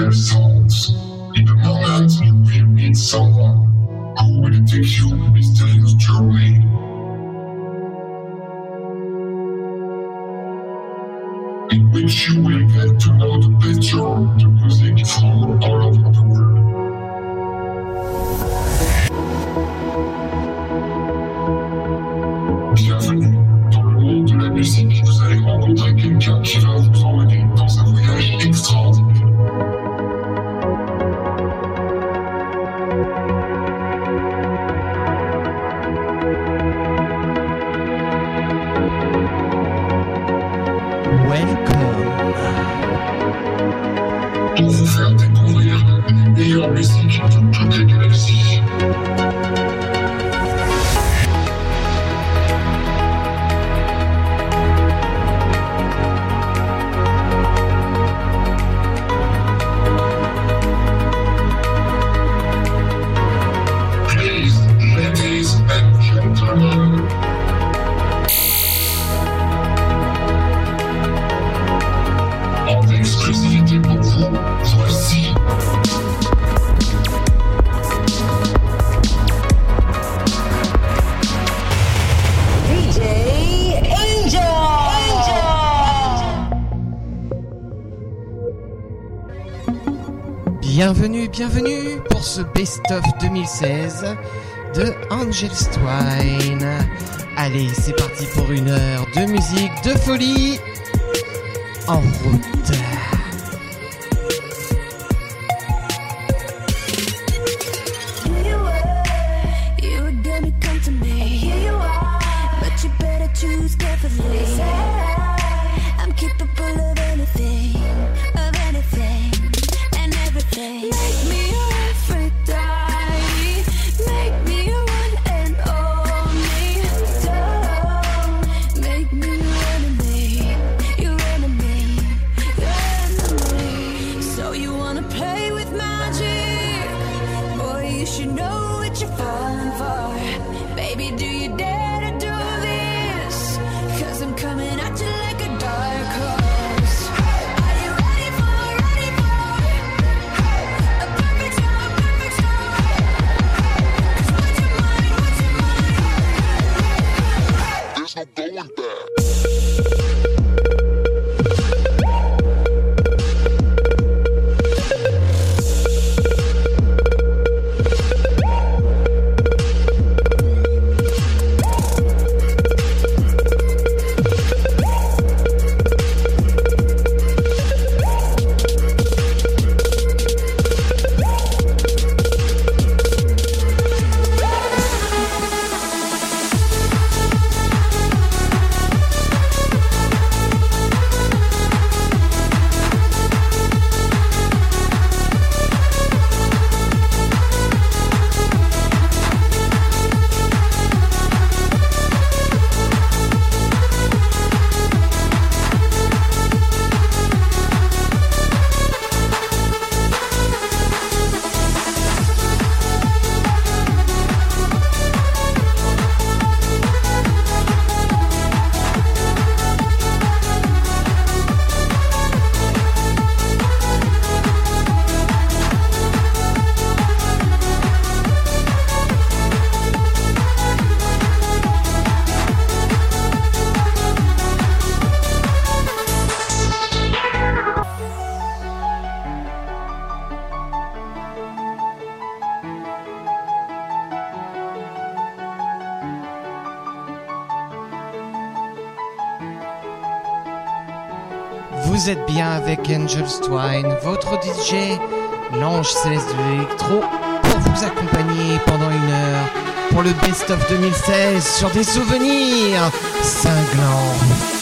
yourselves. In the moment you will meet someone who will take you on a mysterious journey. In which you will get to know the better the music from all over the world. 2016 de Angel Twine. Allez, c'est parti pour une heure de musique, de folie. En route. Vous êtes bien avec Angel Twine, votre DJ, l'ange céleste de l'électro, pour vous accompagner pendant une heure pour le Best of 2016 sur des souvenirs cinglants.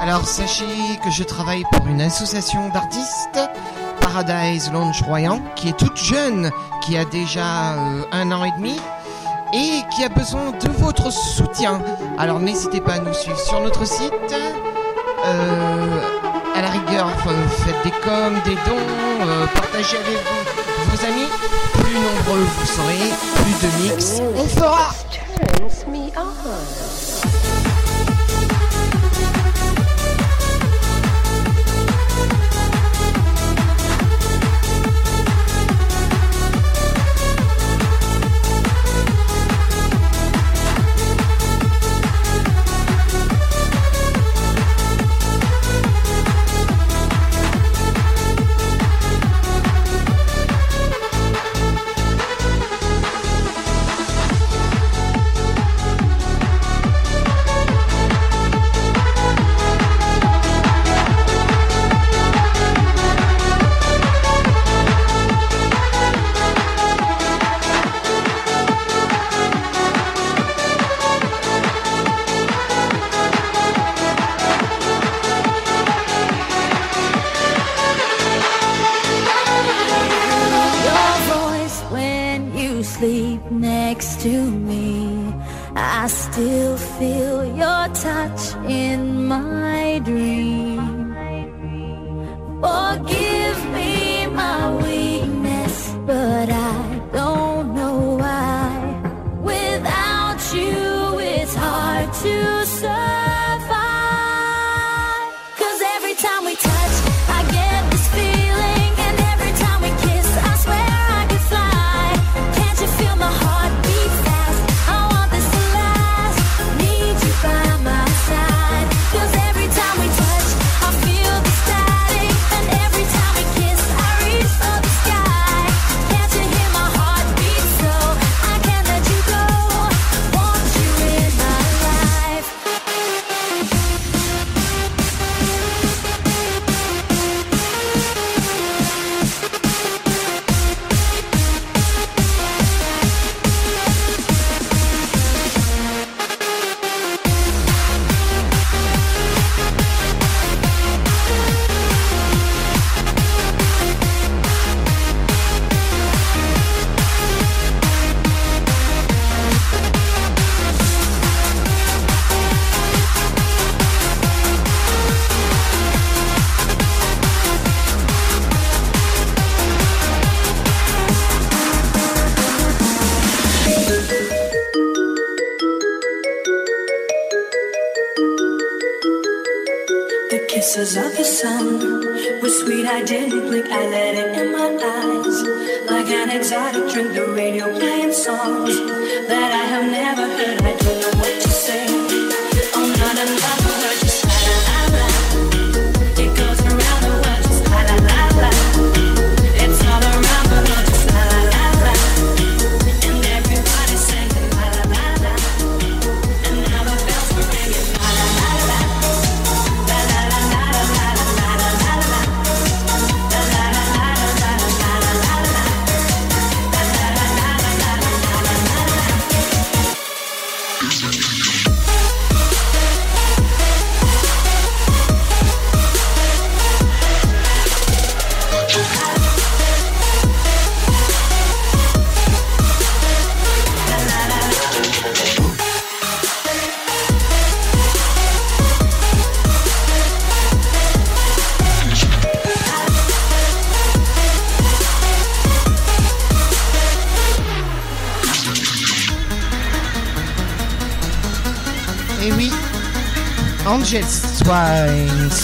Alors sachez que je travaille pour une association d'artistes, Paradise Lounge Royan, qui est toute jeune, qui a déjà euh, un an et demi et qui a besoin de votre soutien. Alors n'hésitez pas à nous suivre sur notre site. Euh, à la rigueur, faites des coms, des dons, euh, partagez avec vous, vos amis. Plus nombreux vous serez, plus de mix on fera.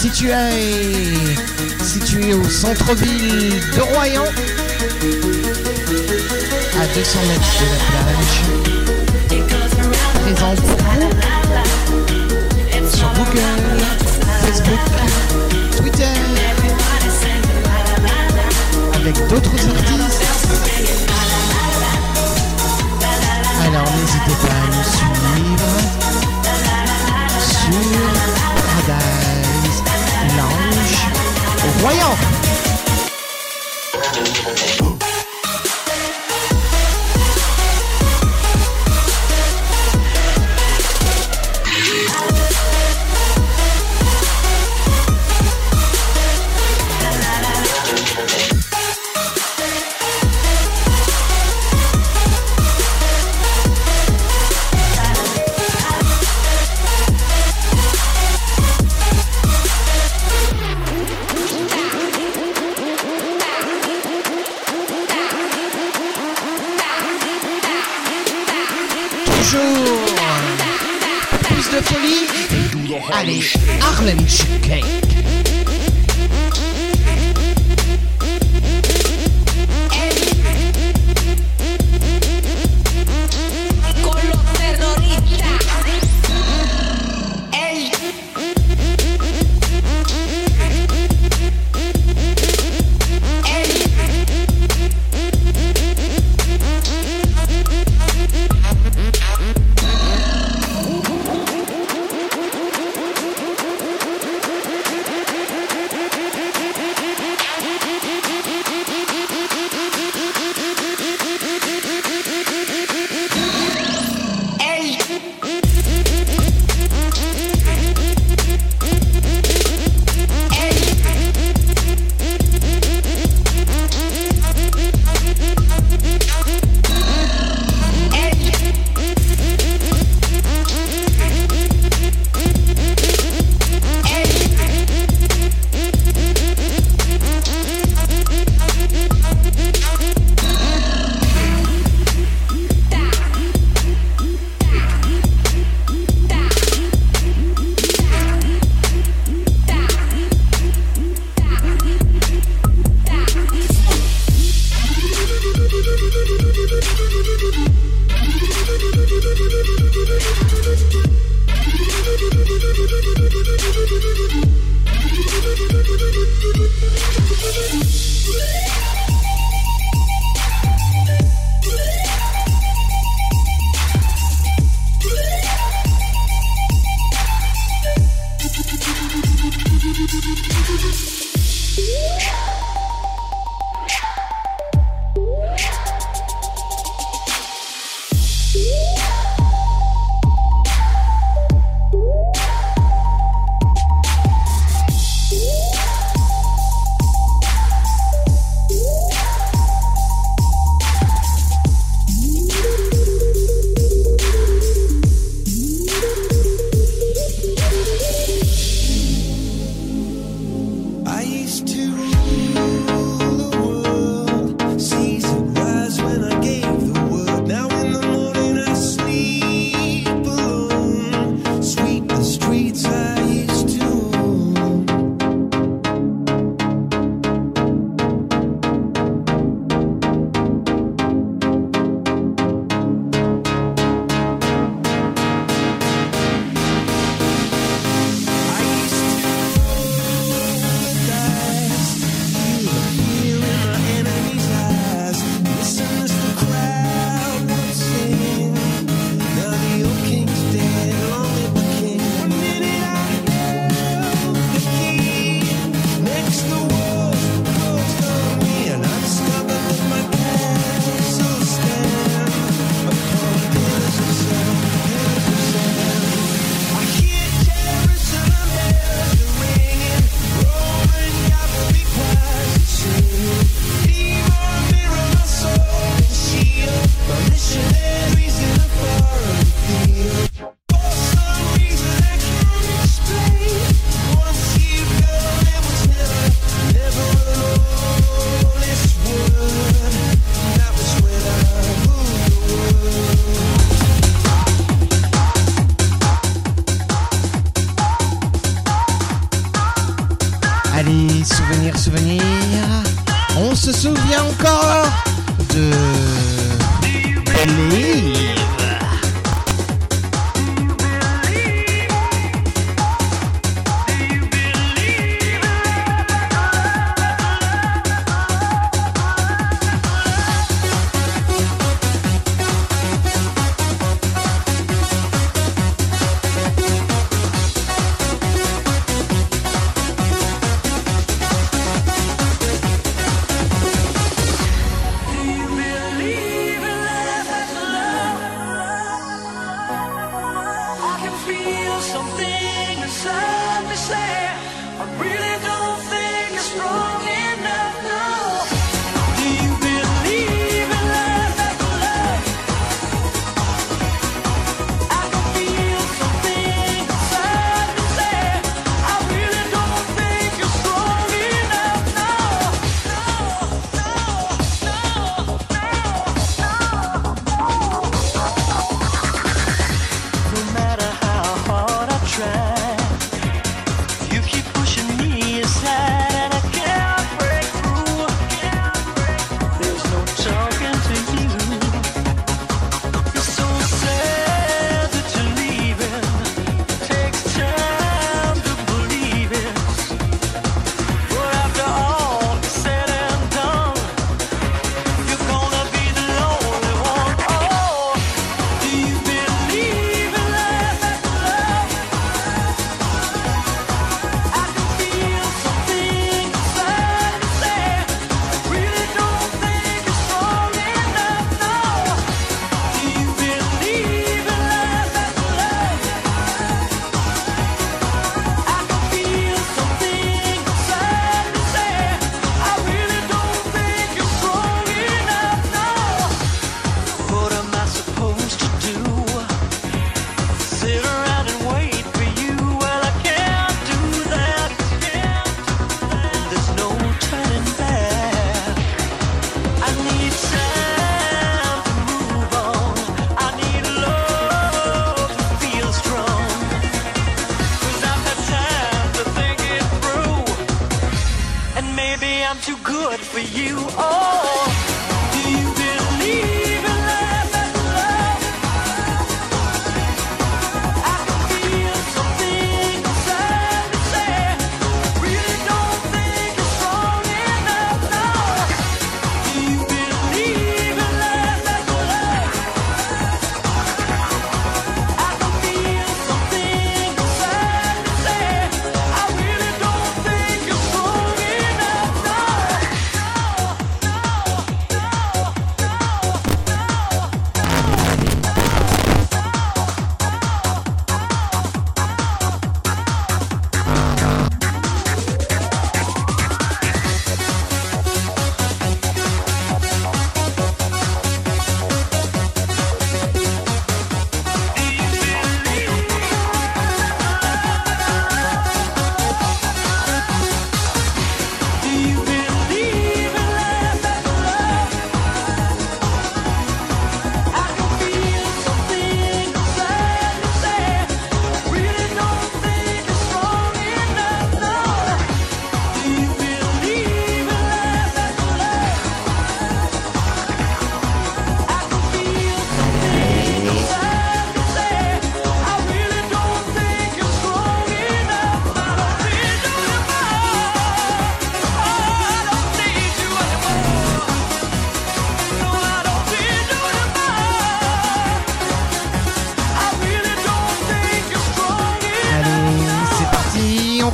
situé, situé au centre-ville de Royan, à 200 mètres de la plage, présente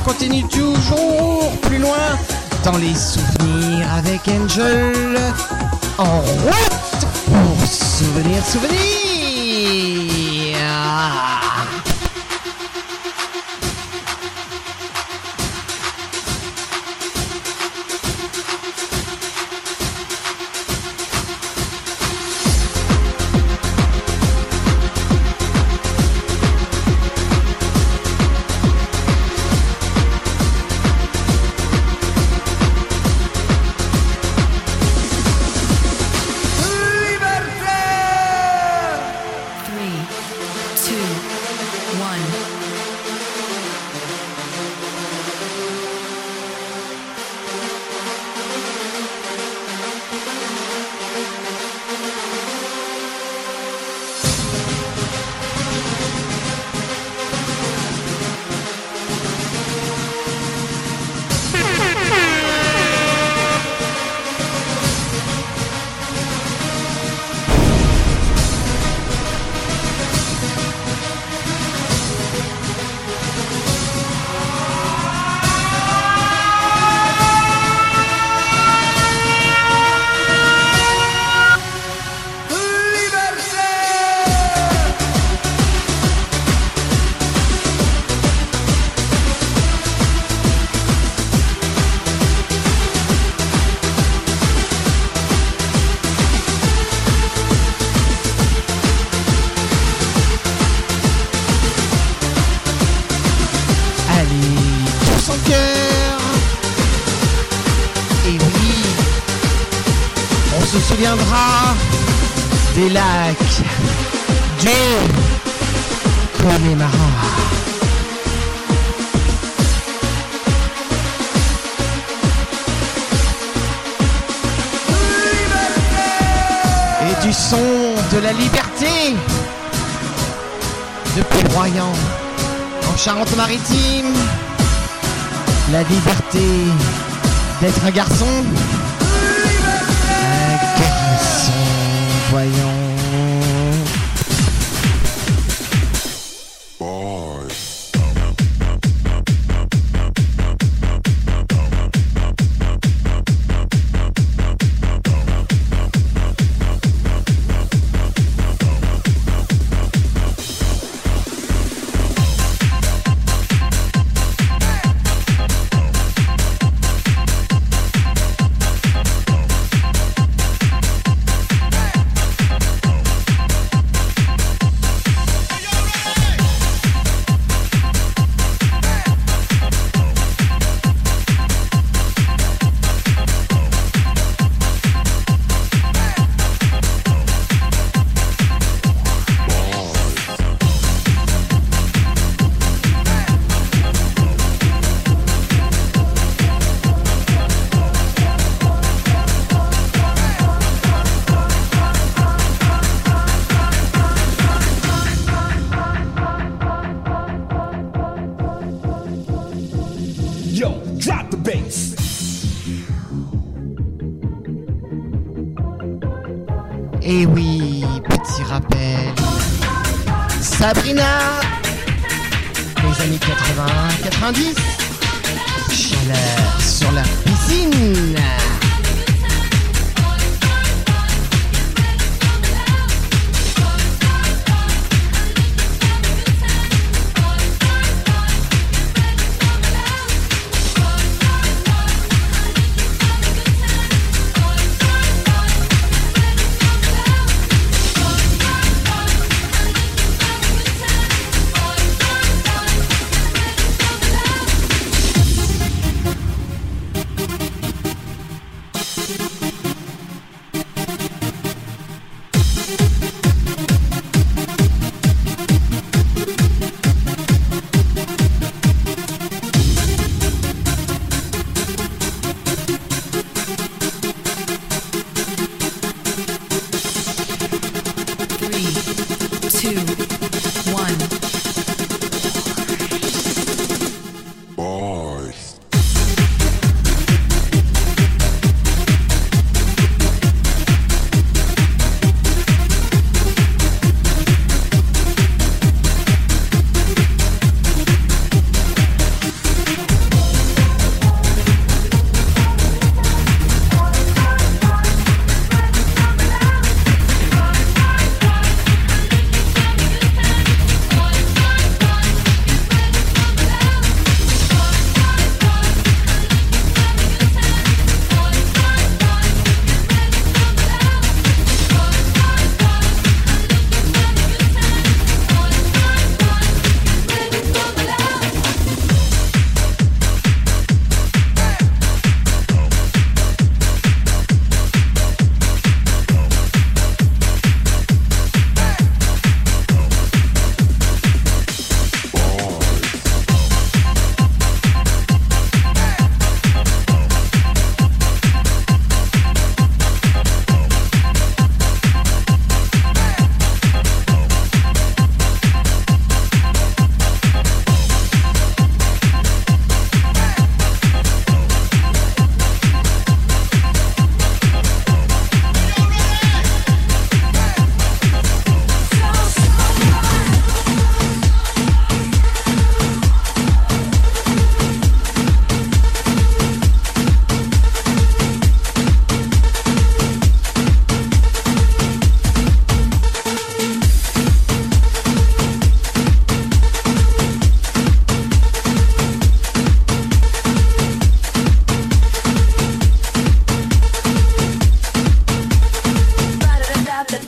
continue toujours plus loin dans les souvenirs avec Angel. En route pour Souvenir Souvenir de la liberté depuis Royan en Charente-Maritime. La liberté d'être un garçon. Un garçon, voyons.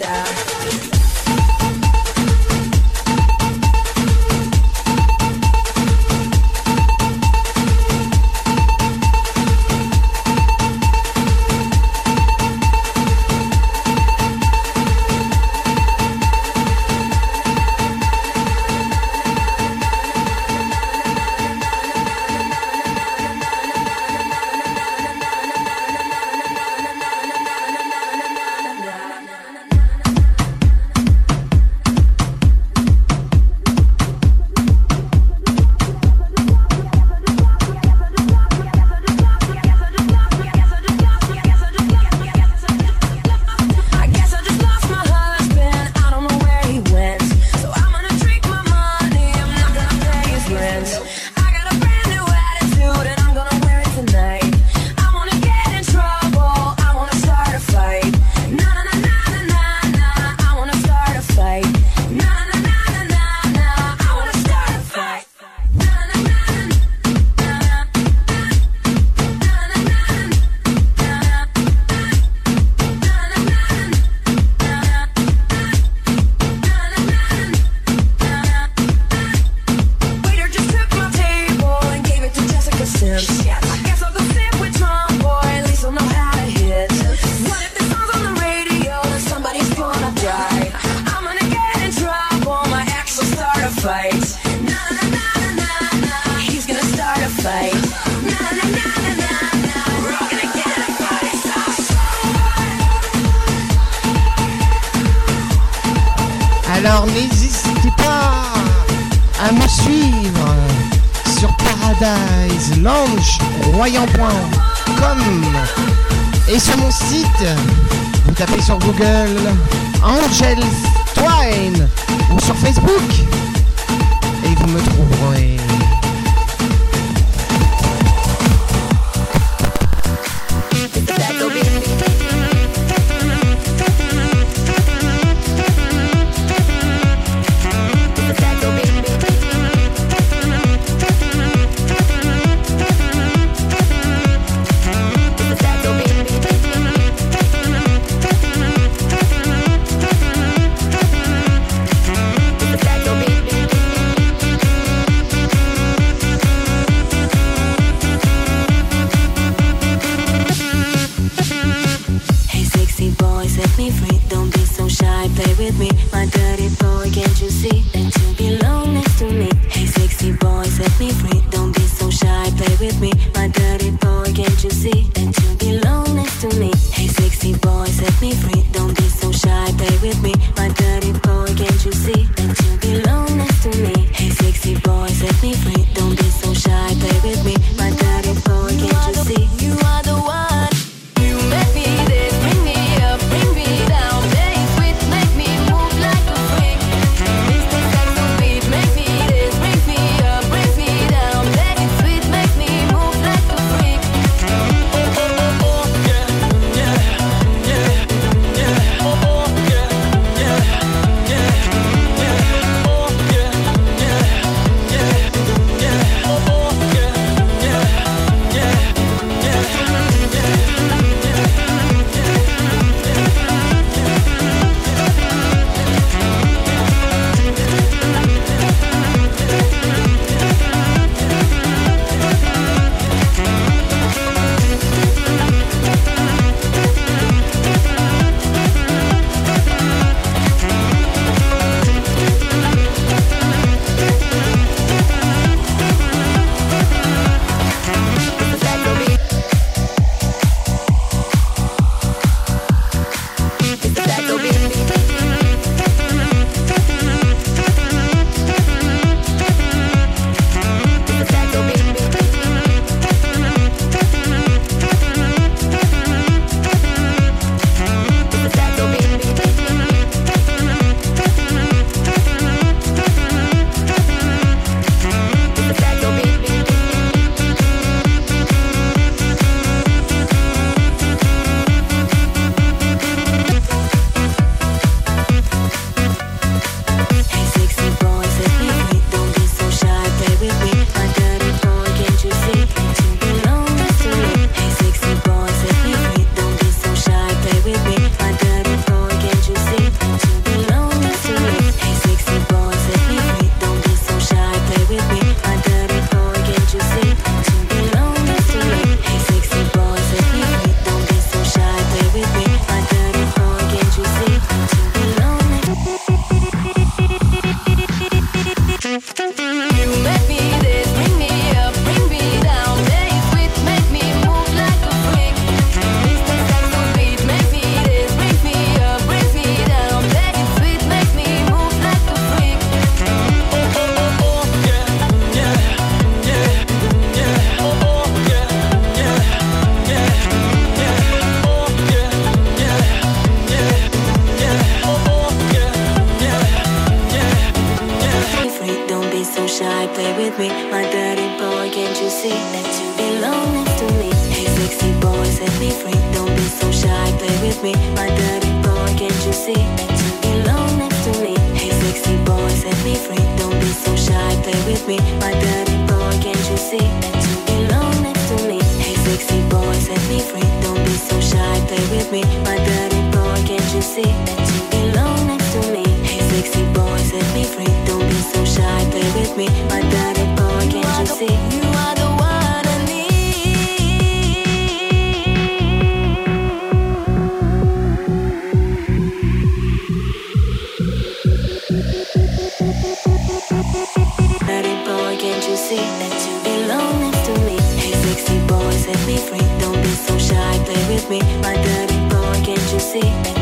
Yeah. See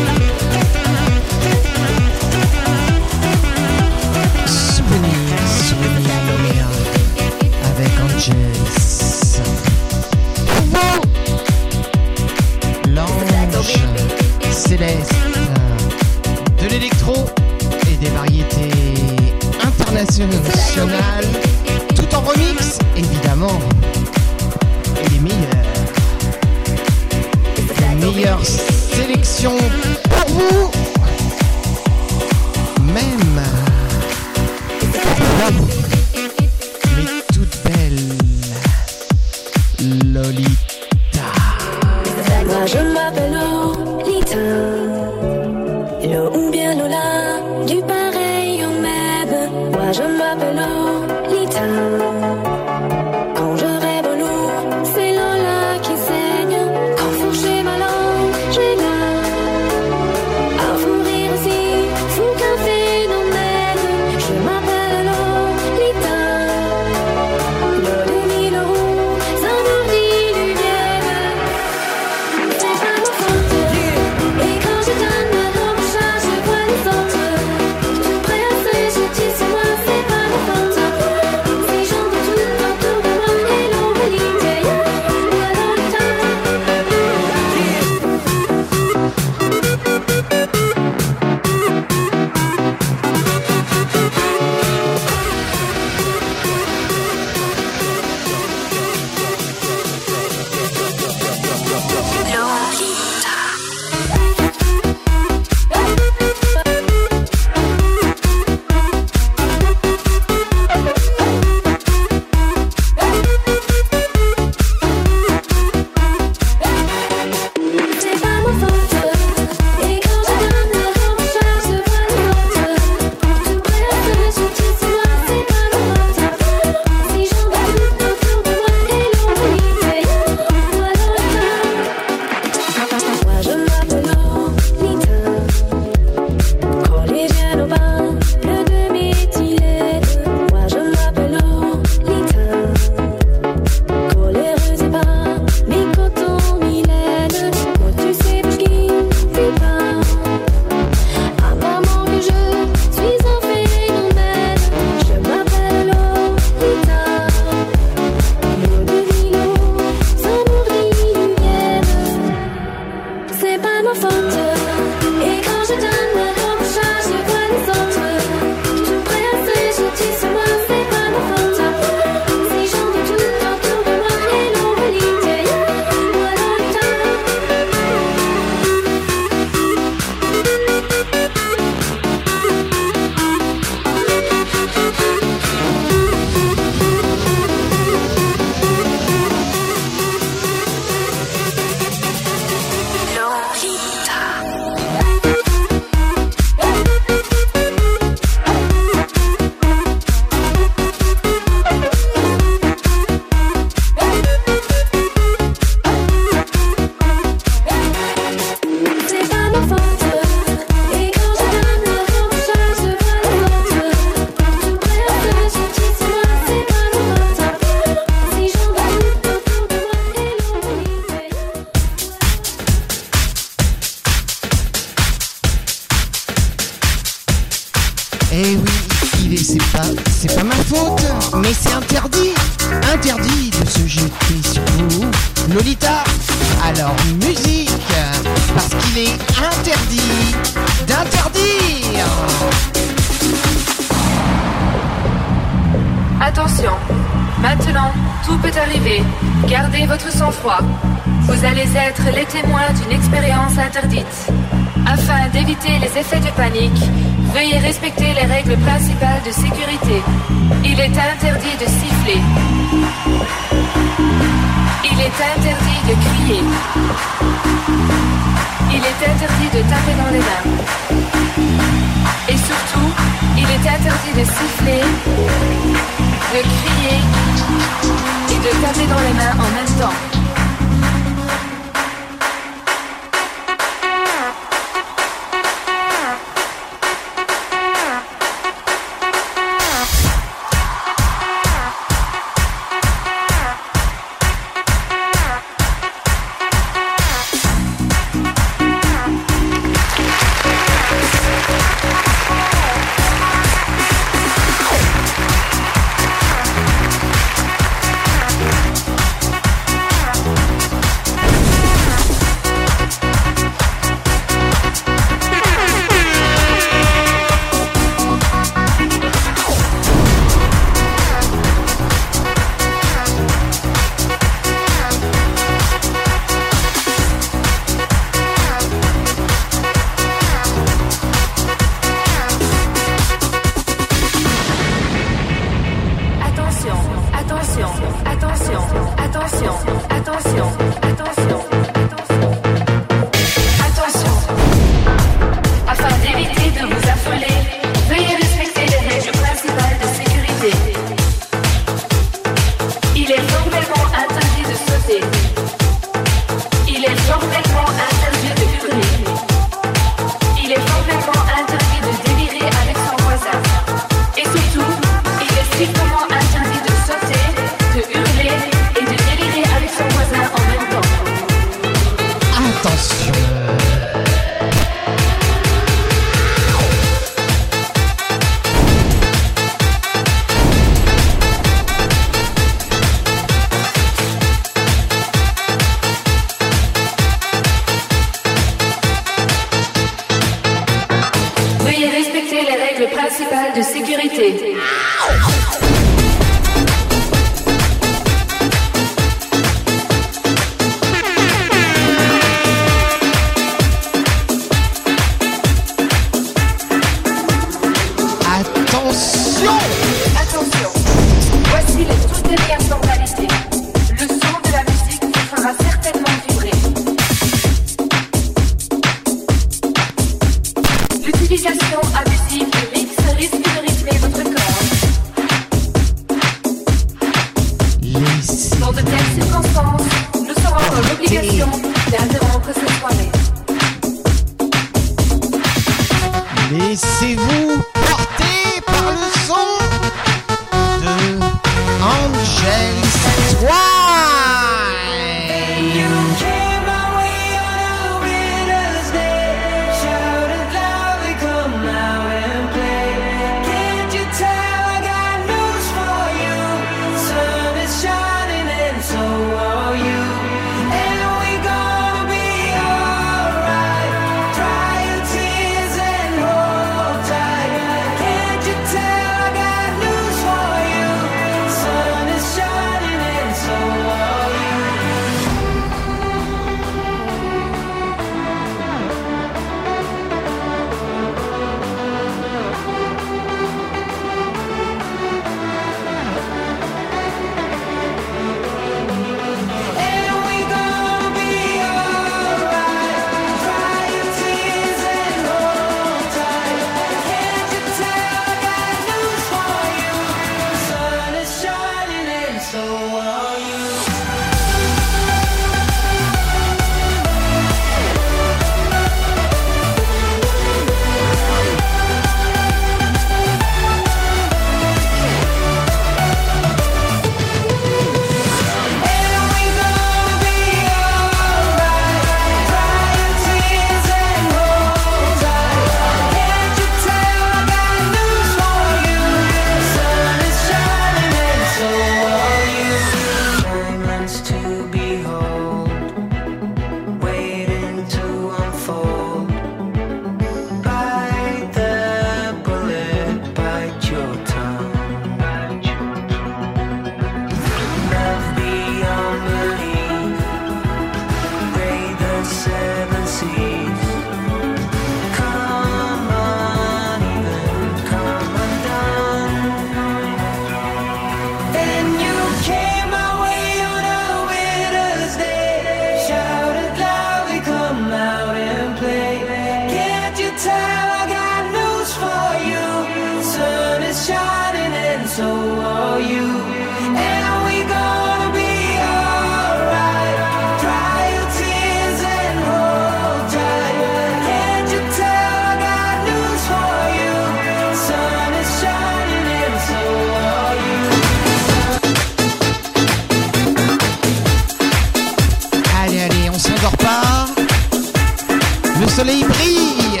Le soleil brille.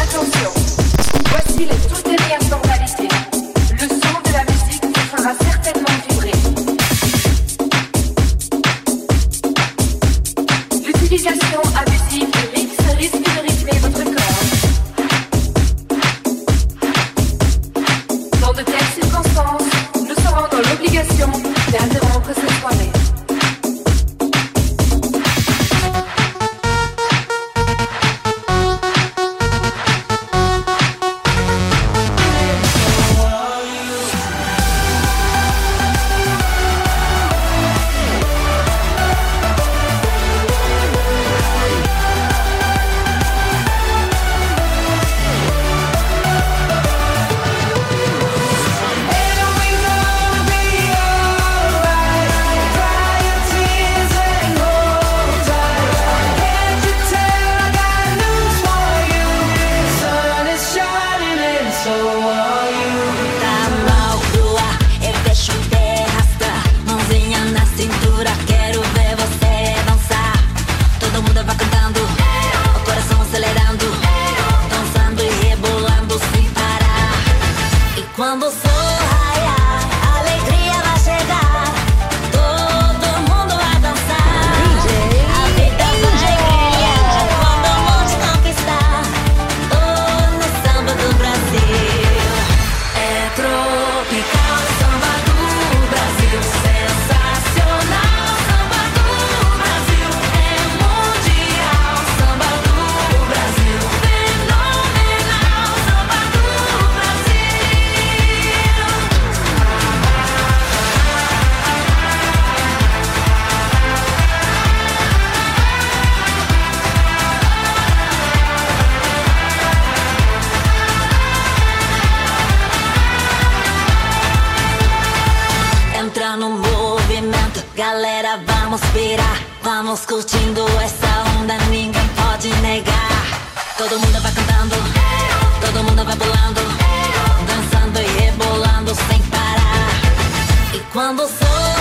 Attention, voici les essa onda ninguém pode negar. Todo mundo vai cantando, todo mundo vai pulando, dançando e rebolando sem parar. E quando sou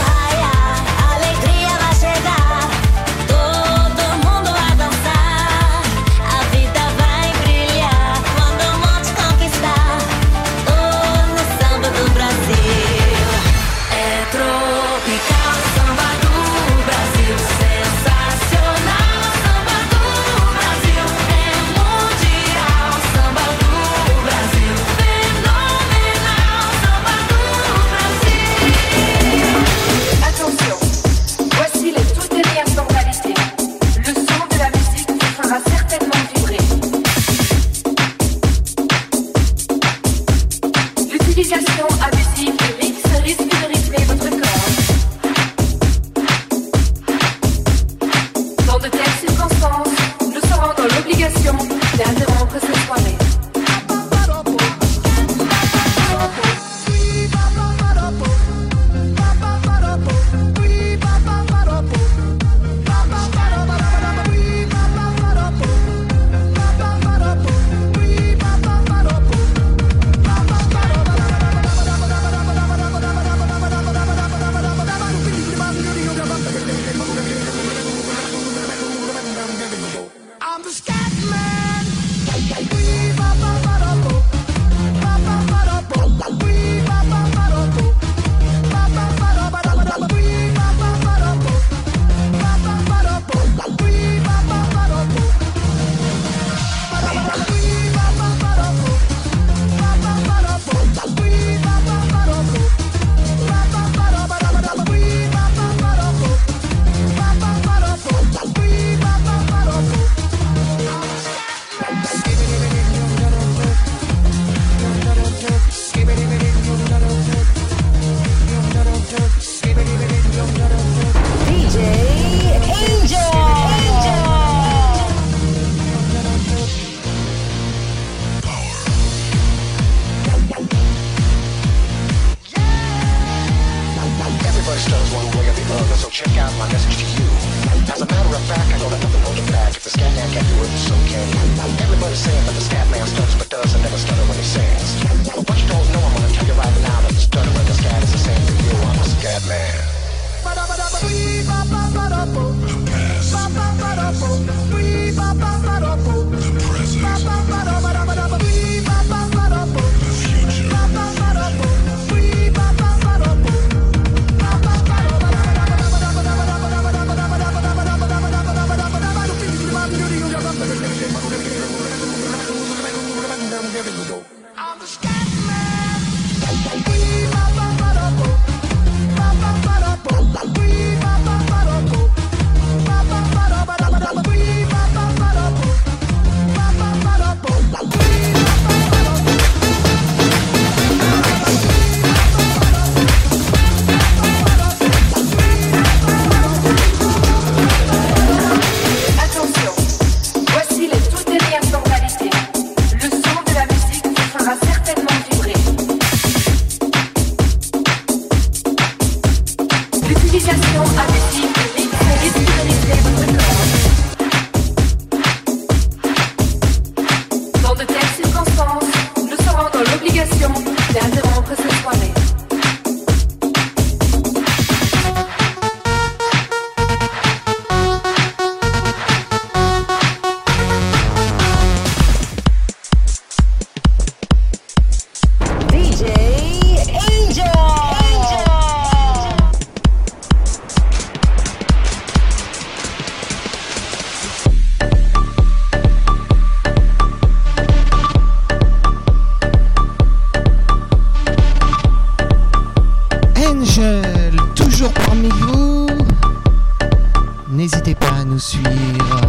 N'hésitez pas à nous suivre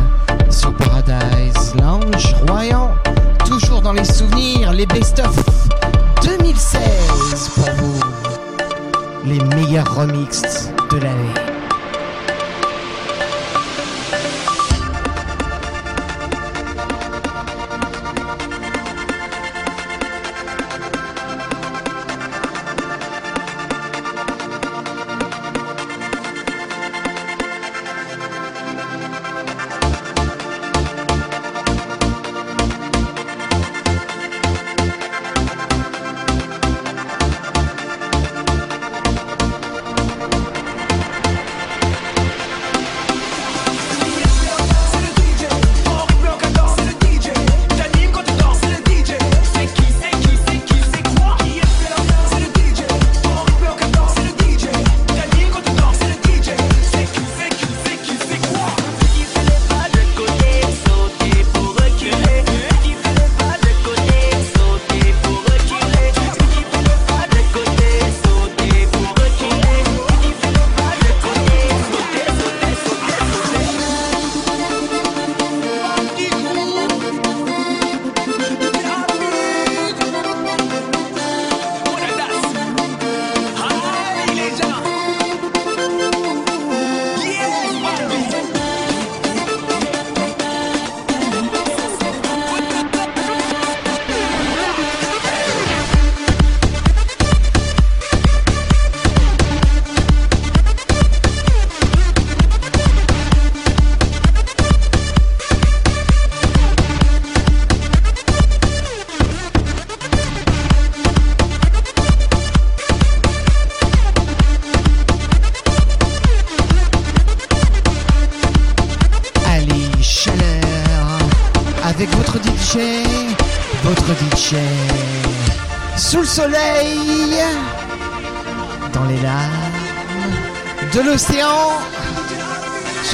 sur Paradise Lounge Royan. Toujours dans les souvenirs, les best-of 2016 pour vous. Les meilleurs remixes de l'année.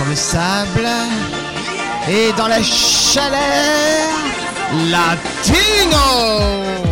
Sur le sable et dans la chaleur latino.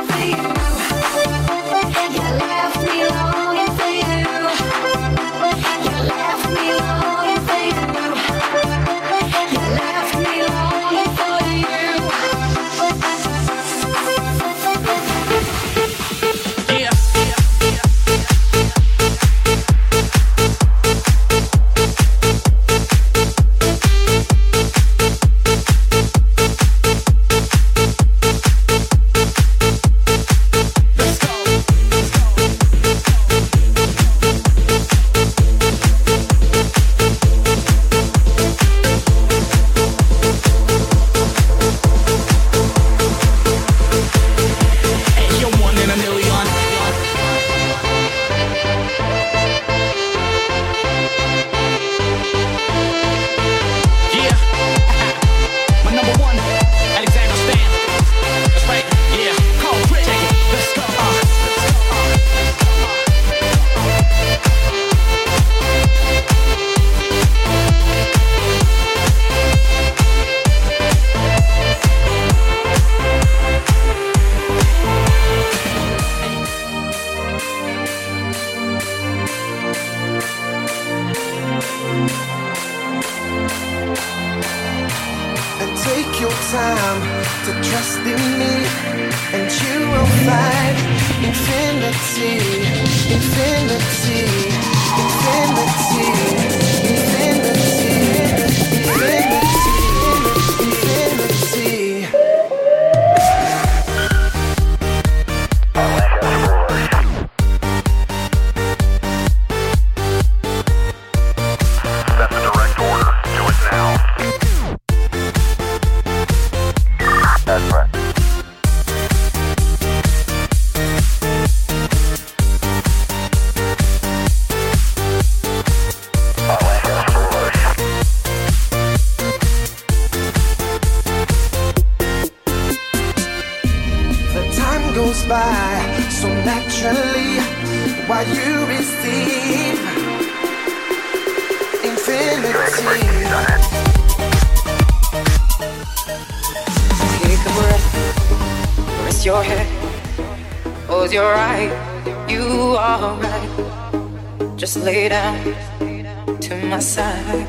stay down to my side.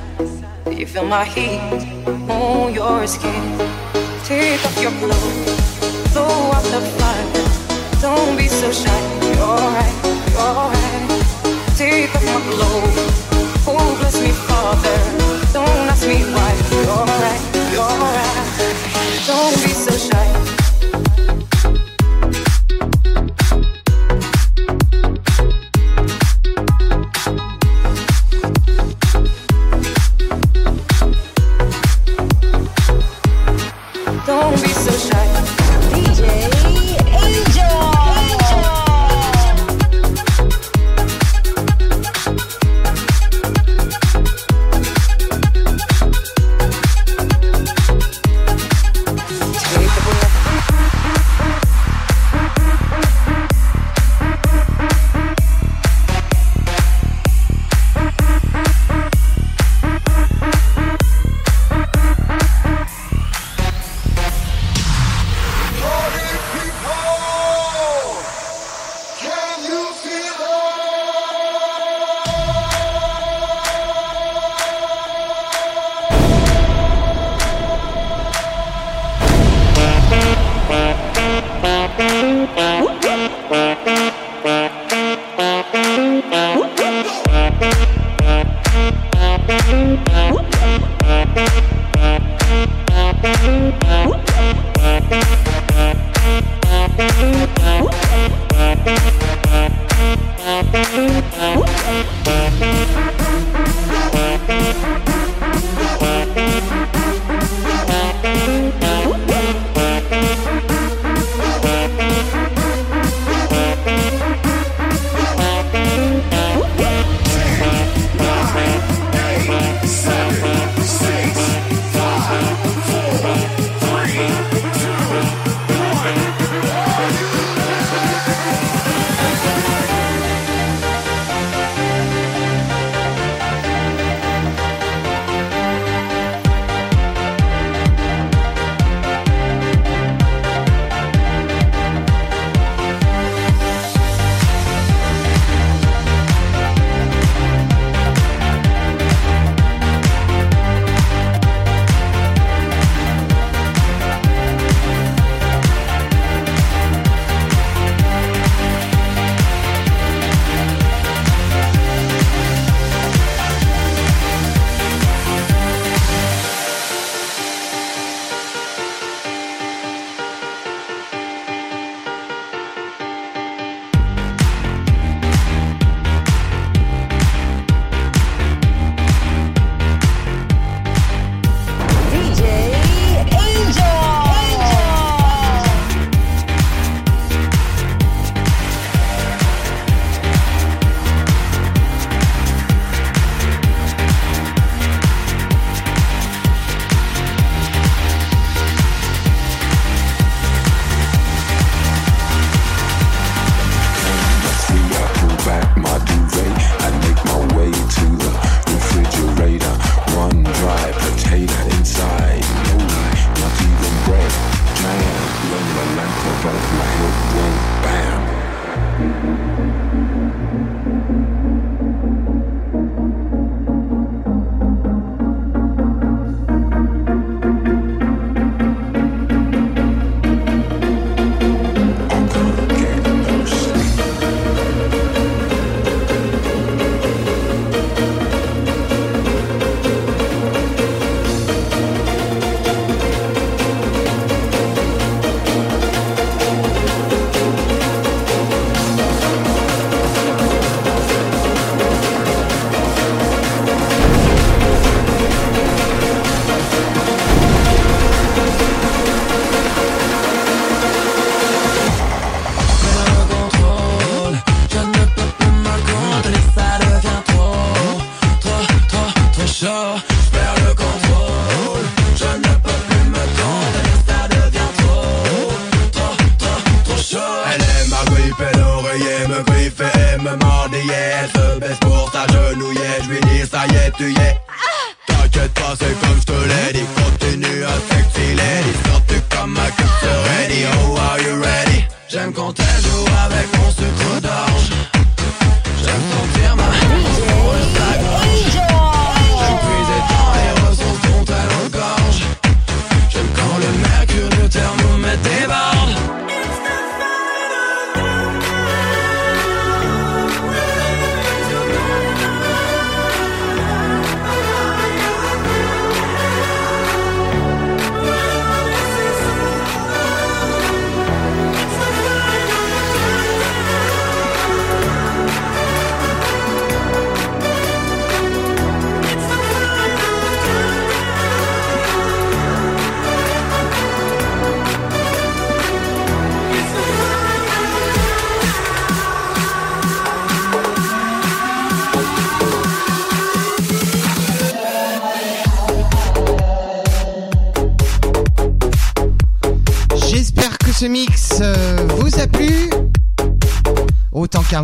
You feel my heat on your skin. Take off your clothes, throw out the fire. Don't be so shy. You're right, you're right. Take off my clothes.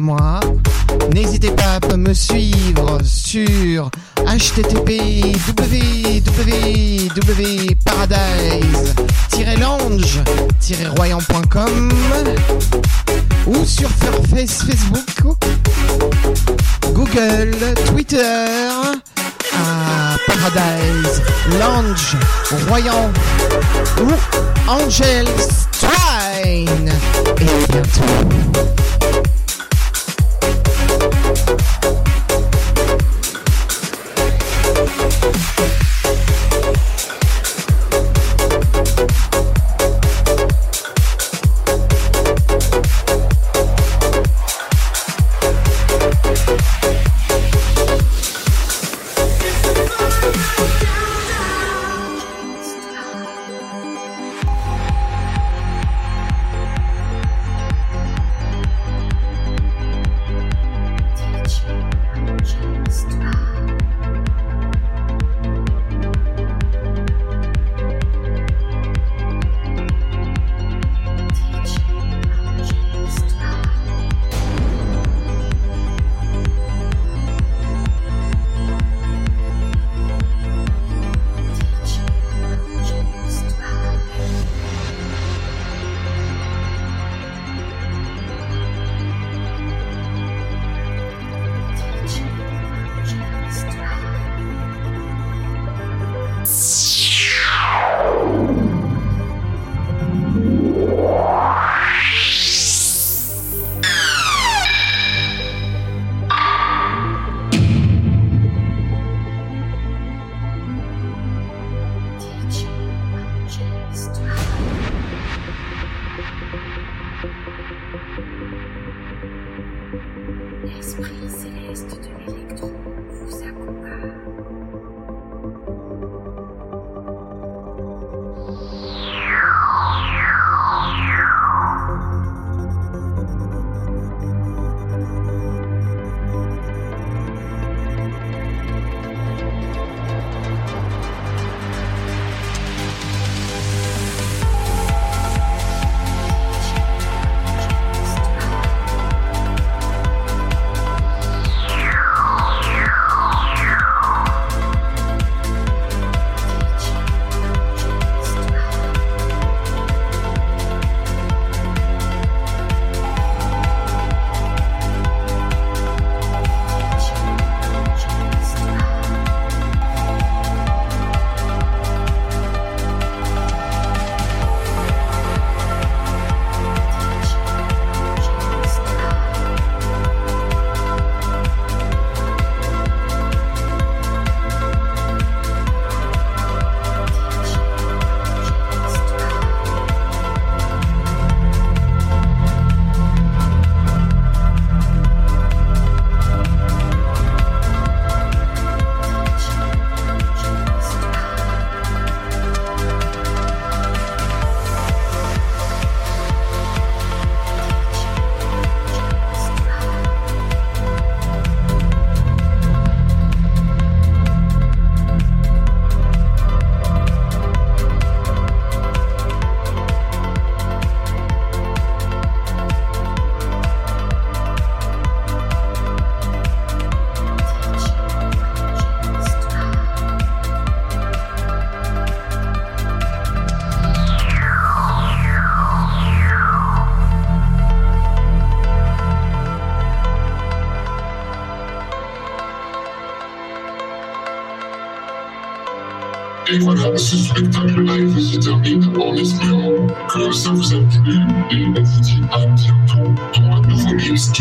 moi. N'hésitez pas à me suivre sur http www.paradise-lange-royan.com ou sur Facebook, Google, Twitter, à Paradise, Lange, Royan ou Angel Twine. Et bientôt. En espérant que ça vous a plu et on vous dit à bientôt dans un nouveau mix